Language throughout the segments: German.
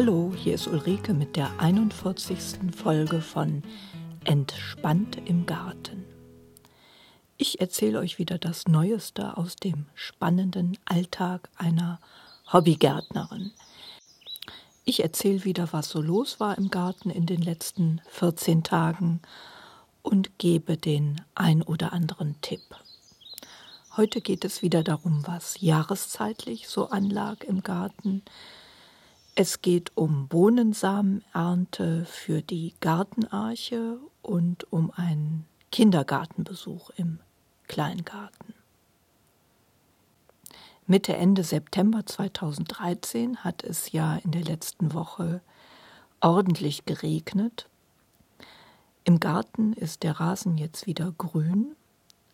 Hallo, hier ist Ulrike mit der 41. Folge von Entspannt im Garten. Ich erzähle euch wieder das Neueste aus dem spannenden Alltag einer Hobbygärtnerin. Ich erzähle wieder, was so los war im Garten in den letzten 14 Tagen und gebe den ein oder anderen Tipp. Heute geht es wieder darum, was jahreszeitlich so anlag im Garten. Es geht um Bohnensamenernte für die Gartenarche und um einen Kindergartenbesuch im Kleingarten. Mitte, Ende September 2013 hat es ja in der letzten Woche ordentlich geregnet. Im Garten ist der Rasen jetzt wieder grün.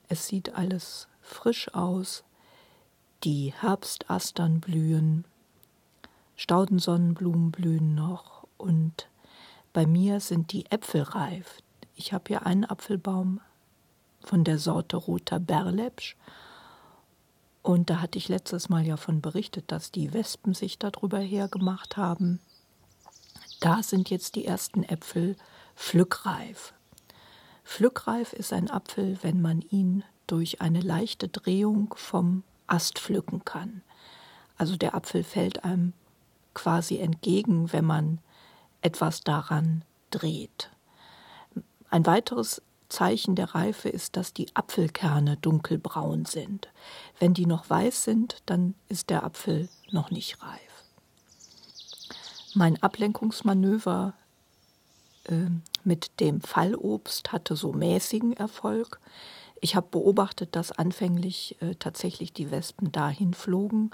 Es sieht alles frisch aus. Die Herbstastern blühen, Staudensonnenblumen blühen noch und bei mir sind die Äpfel reif. Ich habe hier einen Apfelbaum von der Sorte Roter Berlepsch. Und da hatte ich letztes Mal ja von berichtet, dass die Wespen sich darüber hergemacht haben. Da sind jetzt die ersten Äpfel pflückreif. Pflückreif ist ein Apfel, wenn man ihn durch eine leichte Drehung vom Ast pflücken kann. Also der Apfel fällt einem quasi entgegen, wenn man etwas daran dreht. Ein weiteres Zeichen der Reife ist, dass die Apfelkerne dunkelbraun sind. Wenn die noch weiß sind, dann ist der Apfel noch nicht reif. Mein Ablenkungsmanöver äh, mit dem Fallobst hatte so mäßigen Erfolg. Ich habe beobachtet, dass anfänglich äh, tatsächlich die Wespen dahin flogen,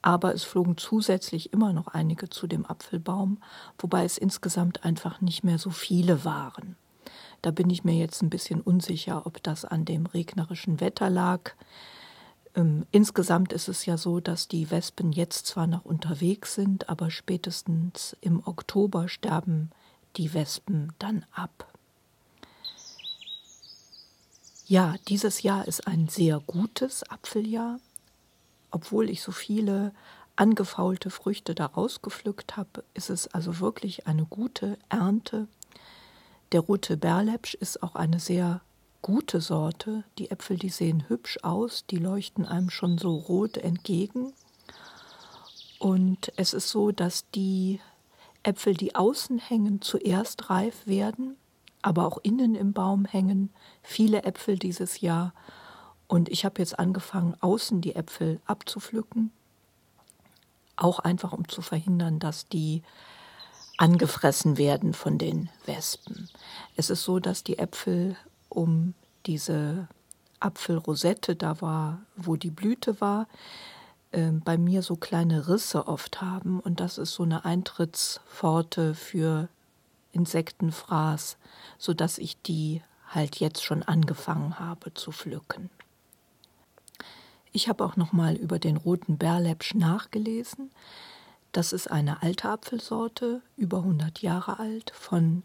aber es flogen zusätzlich immer noch einige zu dem Apfelbaum, wobei es insgesamt einfach nicht mehr so viele waren. Da bin ich mir jetzt ein bisschen unsicher, ob das an dem regnerischen Wetter lag. Ähm, insgesamt ist es ja so, dass die Wespen jetzt zwar noch unterwegs sind, aber spätestens im Oktober sterben die Wespen dann ab. Ja, dieses Jahr ist ein sehr gutes Apfeljahr. Obwohl ich so viele angefaulte Früchte daraus gepflückt habe, ist es also wirklich eine gute Ernte. Der rote Berlepsch ist auch eine sehr gute Sorte. Die Äpfel, die sehen hübsch aus, die leuchten einem schon so rot entgegen. Und es ist so, dass die Äpfel, die außen hängen, zuerst reif werden, aber auch innen im Baum hängen viele Äpfel dieses Jahr. Und ich habe jetzt angefangen, außen die Äpfel abzupflücken, auch einfach um zu verhindern, dass die angefressen werden von den Wespen. Es ist so, dass die Äpfel um diese Apfelrosette, da war, wo die Blüte war, äh, bei mir so kleine Risse oft haben und das ist so eine Eintrittspforte für Insektenfraß, sodass ich die halt jetzt schon angefangen habe zu pflücken. Ich habe auch noch mal über den roten Berlepsch nachgelesen. Das ist eine alte Apfelsorte, über 100 Jahre alt, von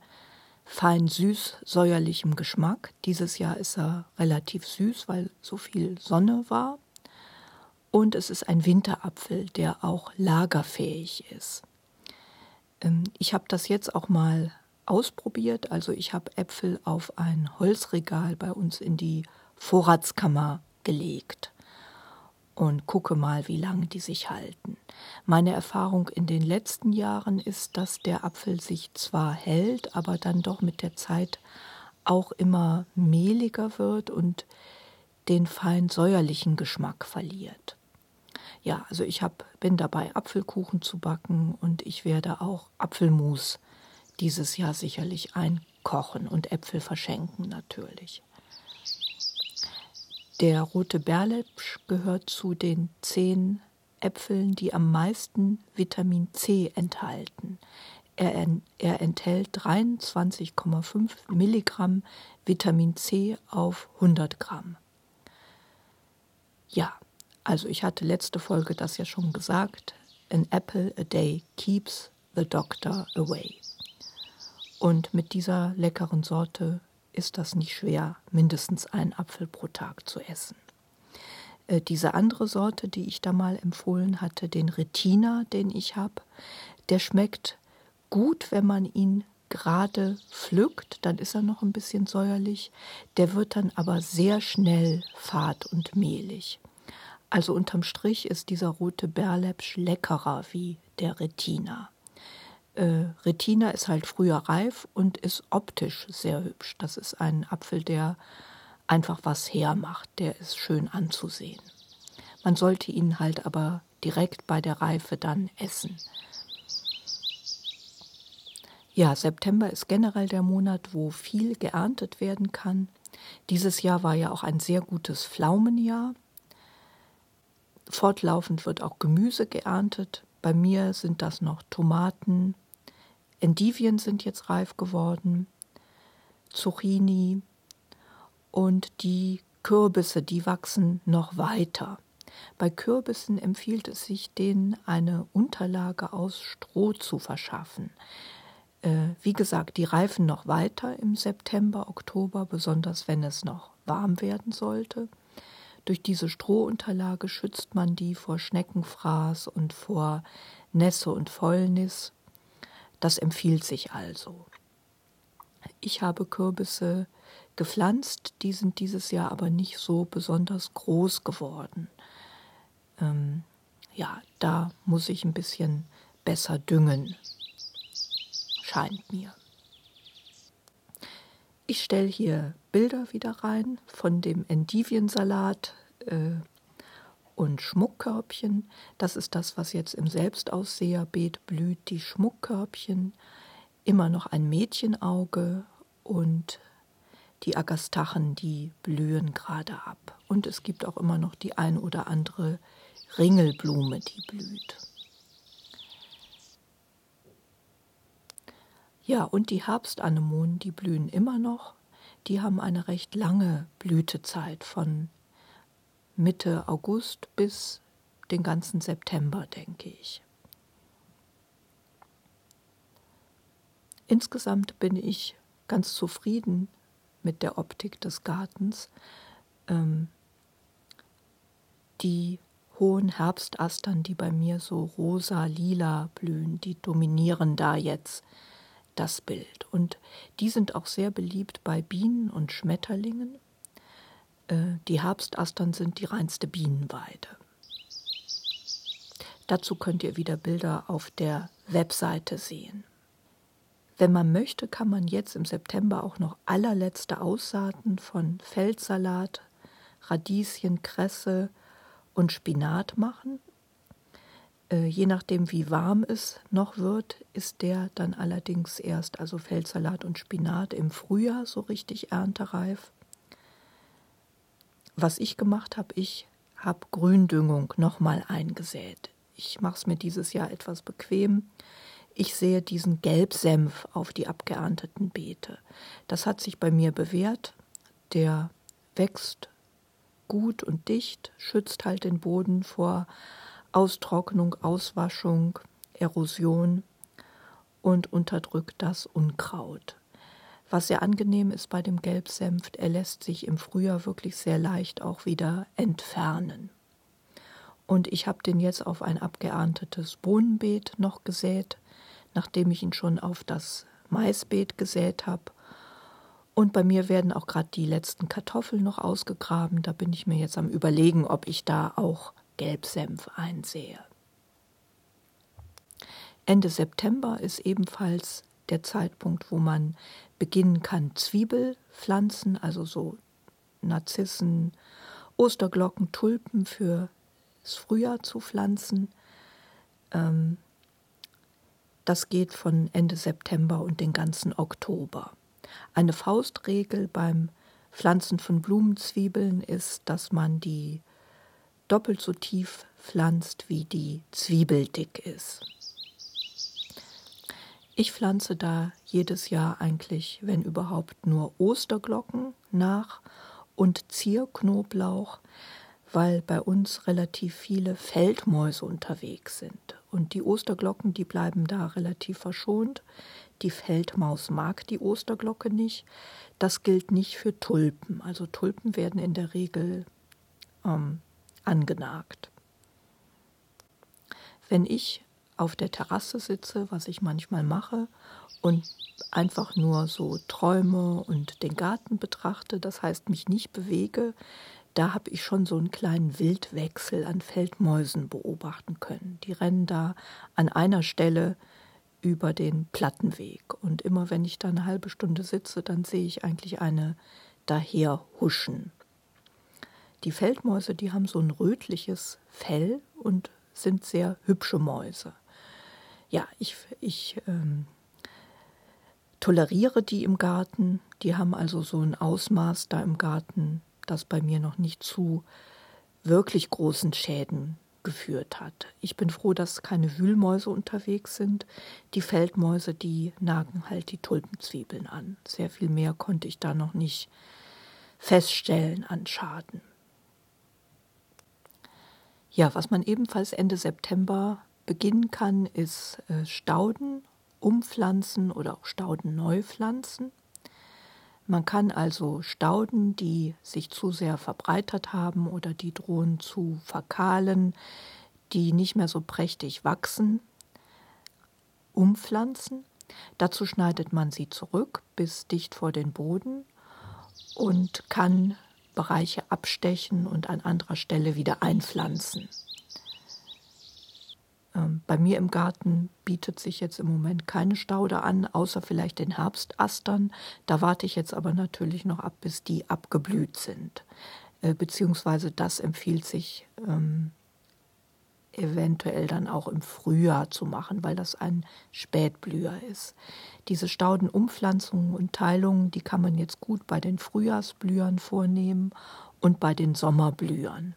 fein süß säuerlichem Geschmack. Dieses Jahr ist er relativ süß, weil so viel Sonne war. Und es ist ein Winterapfel, der auch lagerfähig ist. Ähm, ich habe das jetzt auch mal ausprobiert. Also ich habe Äpfel auf ein Holzregal bei uns in die Vorratskammer gelegt und gucke mal, wie lange die sich halten. Meine Erfahrung in den letzten Jahren ist, dass der Apfel sich zwar hält, aber dann doch mit der Zeit auch immer mehliger wird und den fein säuerlichen Geschmack verliert. Ja, also ich hab, bin dabei, Apfelkuchen zu backen und ich werde auch Apfelmus dieses Jahr sicherlich einkochen und Äpfel verschenken natürlich. Der rote Berlepsch gehört zu den zehn Äpfeln, die am meisten Vitamin C enthalten. Er, er enthält 23,5 Milligramm Vitamin C auf 100 Gramm. Ja, also ich hatte letzte Folge das ja schon gesagt. An apple a day keeps the doctor away. Und mit dieser leckeren Sorte ist das nicht schwer, mindestens einen Apfel pro Tag zu essen. Äh, diese andere Sorte, die ich da mal empfohlen hatte, den Retina, den ich habe, der schmeckt gut, wenn man ihn gerade pflückt, dann ist er noch ein bisschen säuerlich. Der wird dann aber sehr schnell fad und mehlig. Also unterm Strich ist dieser rote Berlepsch leckerer wie der Retina. Äh, Retina ist halt früher reif und ist optisch sehr hübsch. Das ist ein Apfel, der einfach was hermacht. Der ist schön anzusehen. Man sollte ihn halt aber direkt bei der Reife dann essen. Ja, September ist generell der Monat, wo viel geerntet werden kann. Dieses Jahr war ja auch ein sehr gutes Pflaumenjahr. Fortlaufend wird auch Gemüse geerntet. Bei mir sind das noch Tomaten. Endivien sind jetzt reif geworden. Zucchini. Und die Kürbisse, die wachsen noch weiter. Bei Kürbissen empfiehlt es sich, denen eine Unterlage aus Stroh zu verschaffen. Äh, wie gesagt, die reifen noch weiter im September, Oktober, besonders wenn es noch warm werden sollte. Durch diese Strohunterlage schützt man die vor Schneckenfraß und vor Nässe und Fäulnis. Das empfiehlt sich also. Ich habe Kürbisse gepflanzt, die sind dieses Jahr aber nicht so besonders groß geworden. Ähm, ja, da muss ich ein bisschen besser düngen scheint mir. Ich stelle hier Bilder wieder rein von dem Endiviensalat äh, und Schmuckkörbchen. Das ist das, was jetzt im Selbstausseherbeet blüht. Die Schmuckkörbchen, immer noch ein Mädchenauge und die Agastachen, die blühen gerade ab. Und es gibt auch immer noch die ein oder andere Ringelblume, die blüht. Ja, und die Herbstanemonen, die blühen immer noch. Die haben eine recht lange Blütezeit von Mitte August bis den ganzen September, denke ich. Insgesamt bin ich ganz zufrieden mit der Optik des Gartens. Ähm, die hohen Herbstastern, die bei mir so rosa-lila blühen, die dominieren da jetzt das Bild. Und die sind auch sehr beliebt bei Bienen und Schmetterlingen. Äh, die Herbstastern sind die reinste Bienenweide. Dazu könnt ihr wieder Bilder auf der Webseite sehen. Wenn man möchte, kann man jetzt im September auch noch allerletzte Aussaaten von Feldsalat, Radieschen, Kresse und Spinat machen. Äh, je nachdem, wie warm es noch wird, ist der dann allerdings erst, also Feldsalat und Spinat, im Frühjahr so richtig erntereif. Was ich gemacht habe, ich habe Gründüngung nochmal eingesät. Ich mache es mir dieses Jahr etwas bequem. Ich sehe diesen Gelbsenf auf die abgeernteten Beete. Das hat sich bei mir bewährt. Der wächst gut und dicht, schützt halt den Boden vor Austrocknung, Auswaschung, Erosion und unterdrückt das Unkraut. Was sehr angenehm ist bei dem Gelbsenf, er lässt sich im Frühjahr wirklich sehr leicht auch wieder entfernen. Und ich habe den jetzt auf ein abgeerntetes Bohnenbeet noch gesät, nachdem ich ihn schon auf das Maisbeet gesät habe. Und bei mir werden auch gerade die letzten Kartoffeln noch ausgegraben. Da bin ich mir jetzt am Überlegen, ob ich da auch Gelbsenf einsehe. Ende September ist ebenfalls der Zeitpunkt, wo man beginnen kann, Zwiebelpflanzen, also so Narzissen, Osterglocken, Tulpen für das Frühjahr zu pflanzen. Ähm, das geht von Ende September und den ganzen Oktober. Eine Faustregel beim Pflanzen von Blumenzwiebeln ist, dass man die doppelt so tief pflanzt, wie die Zwiebel dick ist. Ich pflanze da jedes Jahr eigentlich, wenn überhaupt, nur Osterglocken nach und Zierknoblauch, weil bei uns relativ viele Feldmäuse unterwegs sind. Und die Osterglocken, die bleiben da relativ verschont. Die Feldmaus mag die Osterglocke nicht. Das gilt nicht für Tulpen. Also Tulpen werden in der Regel ähm, angenagt. Wenn ich auf der Terrasse sitze, was ich manchmal mache, und einfach nur so träume und den Garten betrachte, das heißt mich nicht bewege, da habe ich schon so einen kleinen Wildwechsel an Feldmäusen beobachten können. Die rennen da an einer Stelle über den Plattenweg. Und immer wenn ich da eine halbe Stunde sitze, dann sehe ich eigentlich eine daher huschen. Die Feldmäuse, die haben so ein rötliches Fell und sind sehr hübsche Mäuse. Ja, ich, ich ähm, toleriere die im Garten. Die haben also so ein Ausmaß da im Garten, das bei mir noch nicht zu wirklich großen Schäden geführt hat. Ich bin froh, dass keine Wühlmäuse unterwegs sind. Die Feldmäuse, die nagen halt die Tulpenzwiebeln an. Sehr viel mehr konnte ich da noch nicht feststellen an Schaden. Ja, was man ebenfalls Ende September beginnen kann, ist äh, Stauden umpflanzen oder auch Stauden neu pflanzen. Man kann also Stauden, die sich zu sehr verbreitert haben oder die drohen zu verkahlen, die nicht mehr so prächtig wachsen, umpflanzen. Dazu schneidet man sie zurück bis dicht vor den Boden und kann Bereiche abstechen und an anderer Stelle wieder einpflanzen. Ähm, bei mir im Garten bietet sich jetzt im Moment keine Staude an, außer vielleicht den Herbstastern. Da warte ich jetzt aber natürlich noch ab, bis die abgeblüht sind. Äh, beziehungsweise das empfiehlt sich ähm, eventuell dann auch im Frühjahr zu machen, weil das ein Spätblüher ist. Diese Staudenumpflanzungen und Teilungen, die kann man jetzt gut bei den Frühjahrsblühern vornehmen und bei den Sommerblühern.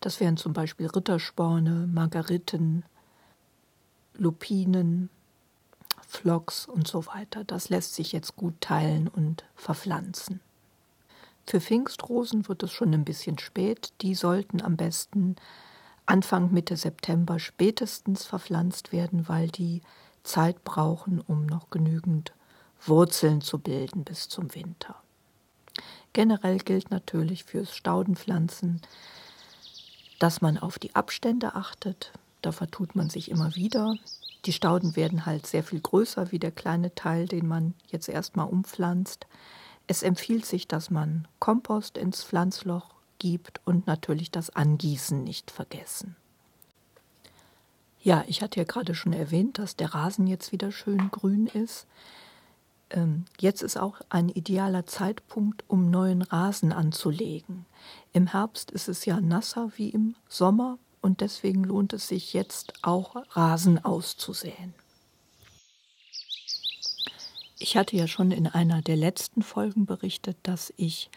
Das wären zum Beispiel Rittersporne, Margariten, Lupinen, Phlox und so weiter. Das lässt sich jetzt gut teilen und verpflanzen. Für Pfingstrosen wird es schon ein bisschen spät. Die sollten am besten Anfang Mitte September spätestens verpflanzt werden, weil die Zeit brauchen, um noch genügend Wurzeln zu bilden bis zum Winter. Generell gilt natürlich fürs Staudenpflanzen, dass man auf die Abstände achtet. Da vertut man sich immer wieder. Die Stauden werden halt sehr viel größer wie der kleine Teil, den man jetzt erstmal umpflanzt. Es empfiehlt sich, dass man Kompost ins Pflanzloch gibt und natürlich das Angießen nicht vergessen. Ja, ich hatte ja gerade schon erwähnt, dass der Rasen jetzt wieder schön grün ist. Ähm, jetzt ist auch ein idealer Zeitpunkt, um neuen Rasen anzulegen. Im Herbst ist es ja nasser wie im Sommer und deswegen lohnt es sich jetzt auch Rasen auszusäen. Ich hatte ja schon in einer der letzten Folgen berichtet, dass ich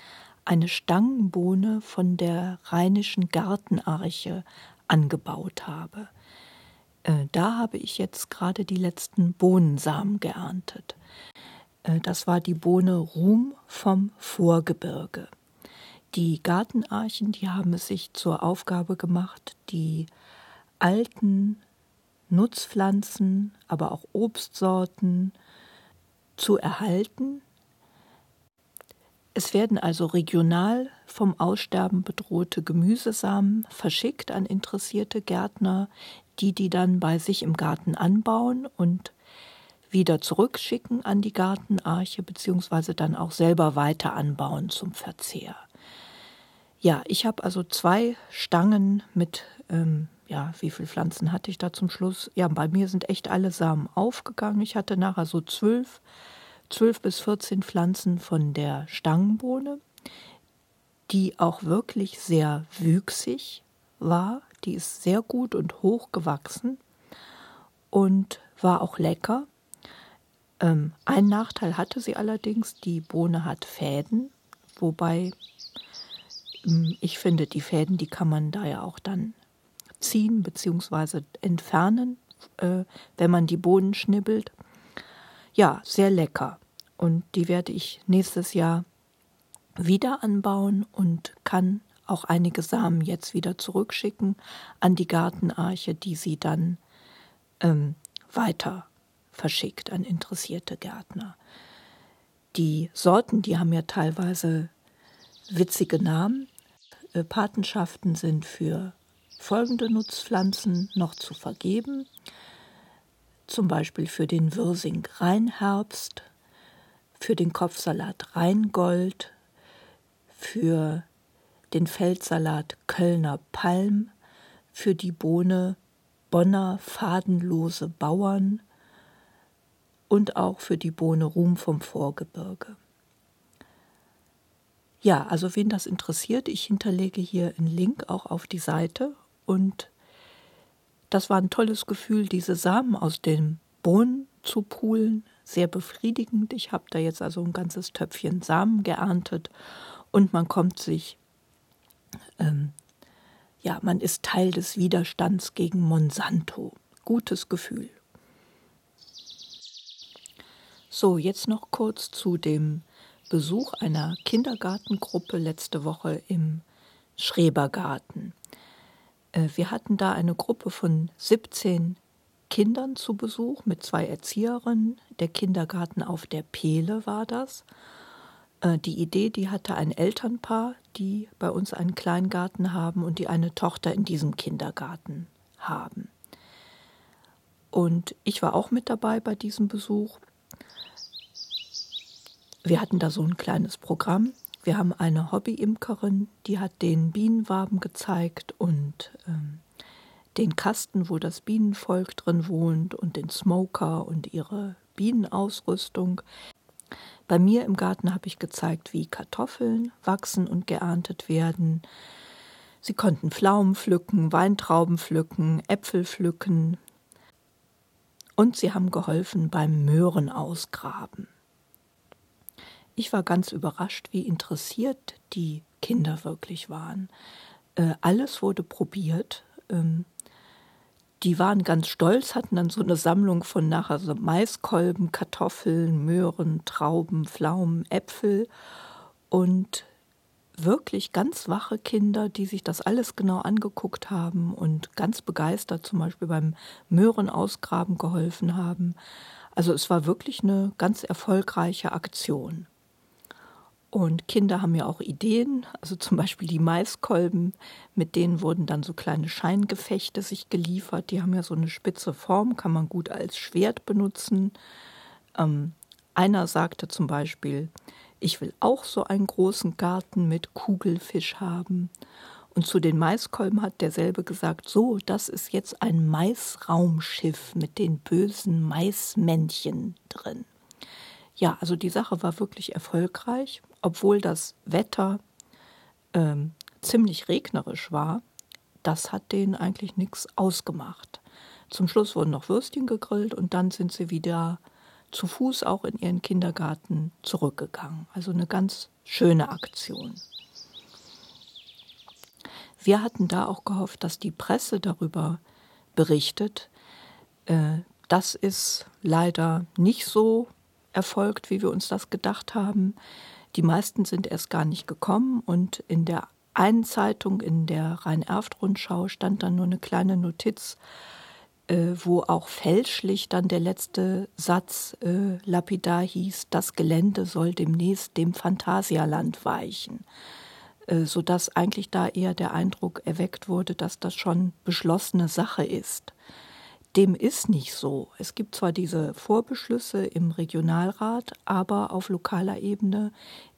eine Stangenbohne von der rheinischen Gartenarche angebaut habe. Äh, da habe ich jetzt gerade die letzten Bohnensamen geerntet. Äh, das war die Bohne Ruhm vom Vorgebirge. Die Gartenarchen, die haben es sich zur Aufgabe gemacht, die alten Nutzpflanzen, aber auch Obstsorten zu erhalten. Es werden also regional vom Aussterben bedrohte Gemüsesamen verschickt an interessierte Gärtner, die die dann bei sich im Garten anbauen und wieder zurückschicken an die Gartenarche, beziehungsweise dann auch selber weiter anbauen zum Verzehr. Ja, ich habe also zwei Stangen mit, ähm, ja, wie viele Pflanzen hatte ich da zum Schluss? Ja, bei mir sind echt alle Samen aufgegangen. Ich hatte nachher so zwölf, zwölf bis vierzehn Pflanzen von der Stangenbohne, die auch wirklich sehr wüchsig war. Die ist sehr gut und hoch gewachsen und war auch lecker. Ähm, ein Nachteil hatte sie allerdings, die Bohne hat Fäden, wobei ähm, ich finde, die Fäden, die kann man da ja auch dann ziehen bzw. entfernen, äh, wenn man die Bohnen schnibbelt. Ja, sehr lecker. Und die werde ich nächstes Jahr wieder anbauen und kann auch einige Samen jetzt wieder zurückschicken an die Gartenarche, die sie dann ähm, weiter verschickt an interessierte Gärtner. Die Sorten, die haben ja teilweise witzige Namen. Äh, Patenschaften sind für folgende Nutzpflanzen noch zu vergeben, zum Beispiel für den Wirsing Rheinherbst, für den Kopfsalat Rheingold, für den Feldsalat Kölner Palm, für die Bohne Bonner fadenlose Bauern und auch für die Bohne Ruhm vom Vorgebirge. Ja, also wen das interessiert, ich hinterlege hier einen Link auch auf die Seite und das war ein tolles Gefühl, diese Samen aus den Bohnen zu poolen, sehr befriedigend. Ich habe da jetzt also ein ganzes Töpfchen Samen geerntet und man kommt sich ähm, ja, man ist Teil des Widerstands gegen Monsanto. Gutes Gefühl. So, jetzt noch kurz zu dem Besuch einer Kindergartengruppe letzte Woche im Schrebergarten. Äh, wir hatten da eine Gruppe von 17 Kindern zu Besuch mit zwei Erzieherinnen. Der Kindergarten auf der Pehle war das. Äh, die Idee, die hatte ein Elternpaar, die bei uns einen Kleingarten haben und die eine Tochter in diesem Kindergarten haben. Und ich war auch mit dabei bei diesem Besuch. Wir hatten da so ein kleines Programm. Wir haben eine Hobbyimkerin, die hat den Bienenwaben gezeigt und ähm, den Kasten, wo das Bienenvolk drin wohnt und den Smoker und ihre Bienenausrüstung. Bei mir im Garten habe ich gezeigt, wie Kartoffeln wachsen und geerntet werden. Sie konnten Pflaumen pflücken, Weintrauben pflücken, Äpfel pflücken und sie haben geholfen beim Möhren ausgraben. Ich war ganz überrascht, wie interessiert die Kinder wirklich waren. Äh, alles wurde probiert. Ähm, die waren ganz stolz, hatten dann so eine Sammlung von nachher so Maiskolben, Kartoffeln, Möhren, Trauben, Pflaumen, Äpfel und wirklich ganz wache Kinder, die sich das alles genau angeguckt haben und ganz begeistert zum Beispiel beim Möhrenausgraben geholfen haben. Also es war wirklich eine ganz erfolgreiche Aktion. Und Kinder haben ja auch Ideen, also zum Beispiel die Maiskolben, mit denen wurden dann so kleine Scheingefechte sich geliefert. Die haben ja so eine spitze Form, kann man gut als Schwert benutzen. Ähm, einer sagte zum Beispiel, ich will auch so einen großen Garten mit Kugelfisch haben. Und zu den Maiskolben hat derselbe gesagt, so, das ist jetzt ein Maisraumschiff mit den bösen Maismännchen drin. Ja, also die Sache war wirklich erfolgreich obwohl das Wetter ähm, ziemlich regnerisch war, das hat denen eigentlich nichts ausgemacht. Zum Schluss wurden noch Würstchen gegrillt und dann sind sie wieder zu Fuß auch in ihren Kindergarten zurückgegangen. Also eine ganz schöne Aktion. Wir hatten da auch gehofft, dass die Presse darüber berichtet. Äh, das ist leider nicht so erfolgt, wie wir uns das gedacht haben. Die meisten sind erst gar nicht gekommen und in der einen Zeitung, in der Rhein-Erft-Rundschau, stand dann nur eine kleine Notiz, äh, wo auch fälschlich dann der letzte Satz äh, lapidar hieß, das Gelände soll demnächst dem Phantasialand weichen, äh, sodass eigentlich da eher der Eindruck erweckt wurde, dass das schon beschlossene Sache ist. Dem ist nicht so. Es gibt zwar diese Vorbeschlüsse im Regionalrat, aber auf lokaler Ebene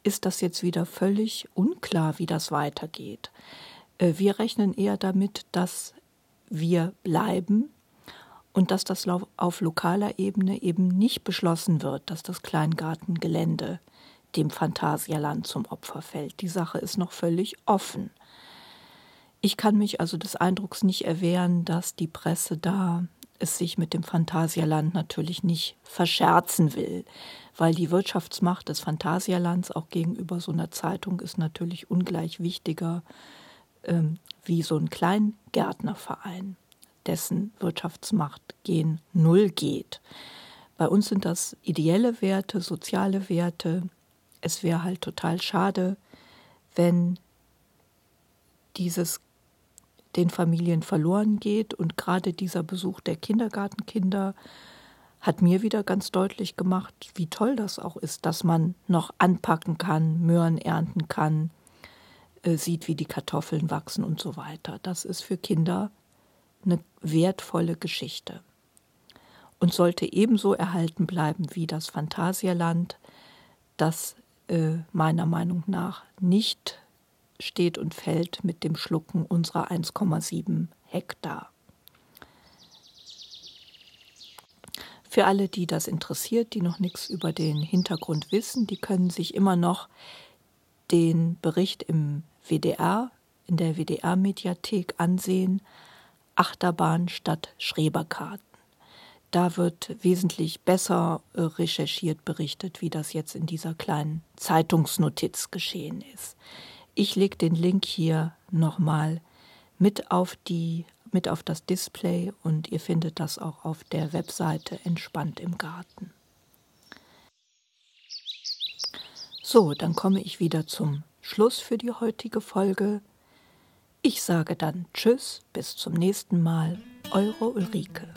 ist das jetzt wieder völlig unklar, wie das weitergeht. Äh, wir rechnen eher damit, dass wir bleiben und dass das auf lokaler Ebene eben nicht beschlossen wird, dass das Kleingartengelände dem Phantasialand zum Opfer fällt. Die Sache ist noch völlig offen. Ich kann mich also des Eindrucks nicht erwehren, dass die Presse da es sich mit dem Phantasialand natürlich nicht verscherzen will, weil die Wirtschaftsmacht des Phantasialands auch gegenüber so einer Zeitung ist natürlich ungleich wichtiger ähm, wie so ein Kleingärtnerverein, dessen Wirtschaftsmacht gen Null geht. Bei uns sind das ideelle Werte, soziale Werte. Es wäre halt total schade, wenn dieses den Familien verloren geht. Und gerade dieser Besuch der Kindergartenkinder hat mir wieder ganz deutlich gemacht, wie toll das auch ist, dass man noch anpacken kann, Möhren ernten kann, äh, sieht, wie die Kartoffeln wachsen und so weiter. Das ist für Kinder eine wertvolle Geschichte und sollte ebenso erhalten bleiben wie das Phantasialand, das äh, meiner Meinung nach nicht steht und fällt mit dem Schlucken unserer 1,7 Hektar. Für alle, die das interessiert, die noch nichts über den Hintergrund wissen, die können sich immer noch den Bericht im WDR, in der WDR-Mediathek ansehen, Achterbahn statt Schreberkarten. Da wird wesentlich besser recherchiert berichtet, wie das jetzt in dieser kleinen Zeitungsnotiz geschehen ist. Ich lege den Link hier nochmal mit auf die mit auf das Display und ihr findet das auch auf der Webseite Entspannt im Garten. So, dann komme ich wieder zum Schluss für die heutige Folge. Ich sage dann Tschüss, bis zum nächsten Mal, eure Ulrike.